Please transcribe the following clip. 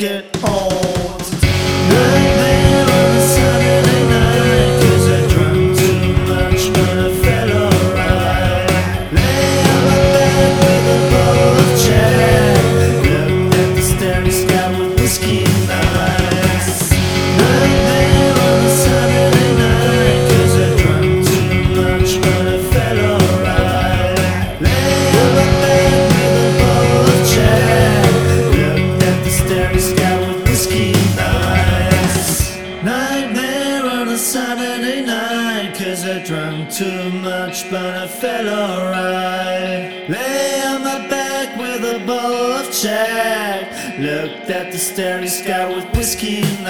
get old. too much, but I felt alright. Lay on my back with a bowl of chat. Looked at the starry sky with whiskey in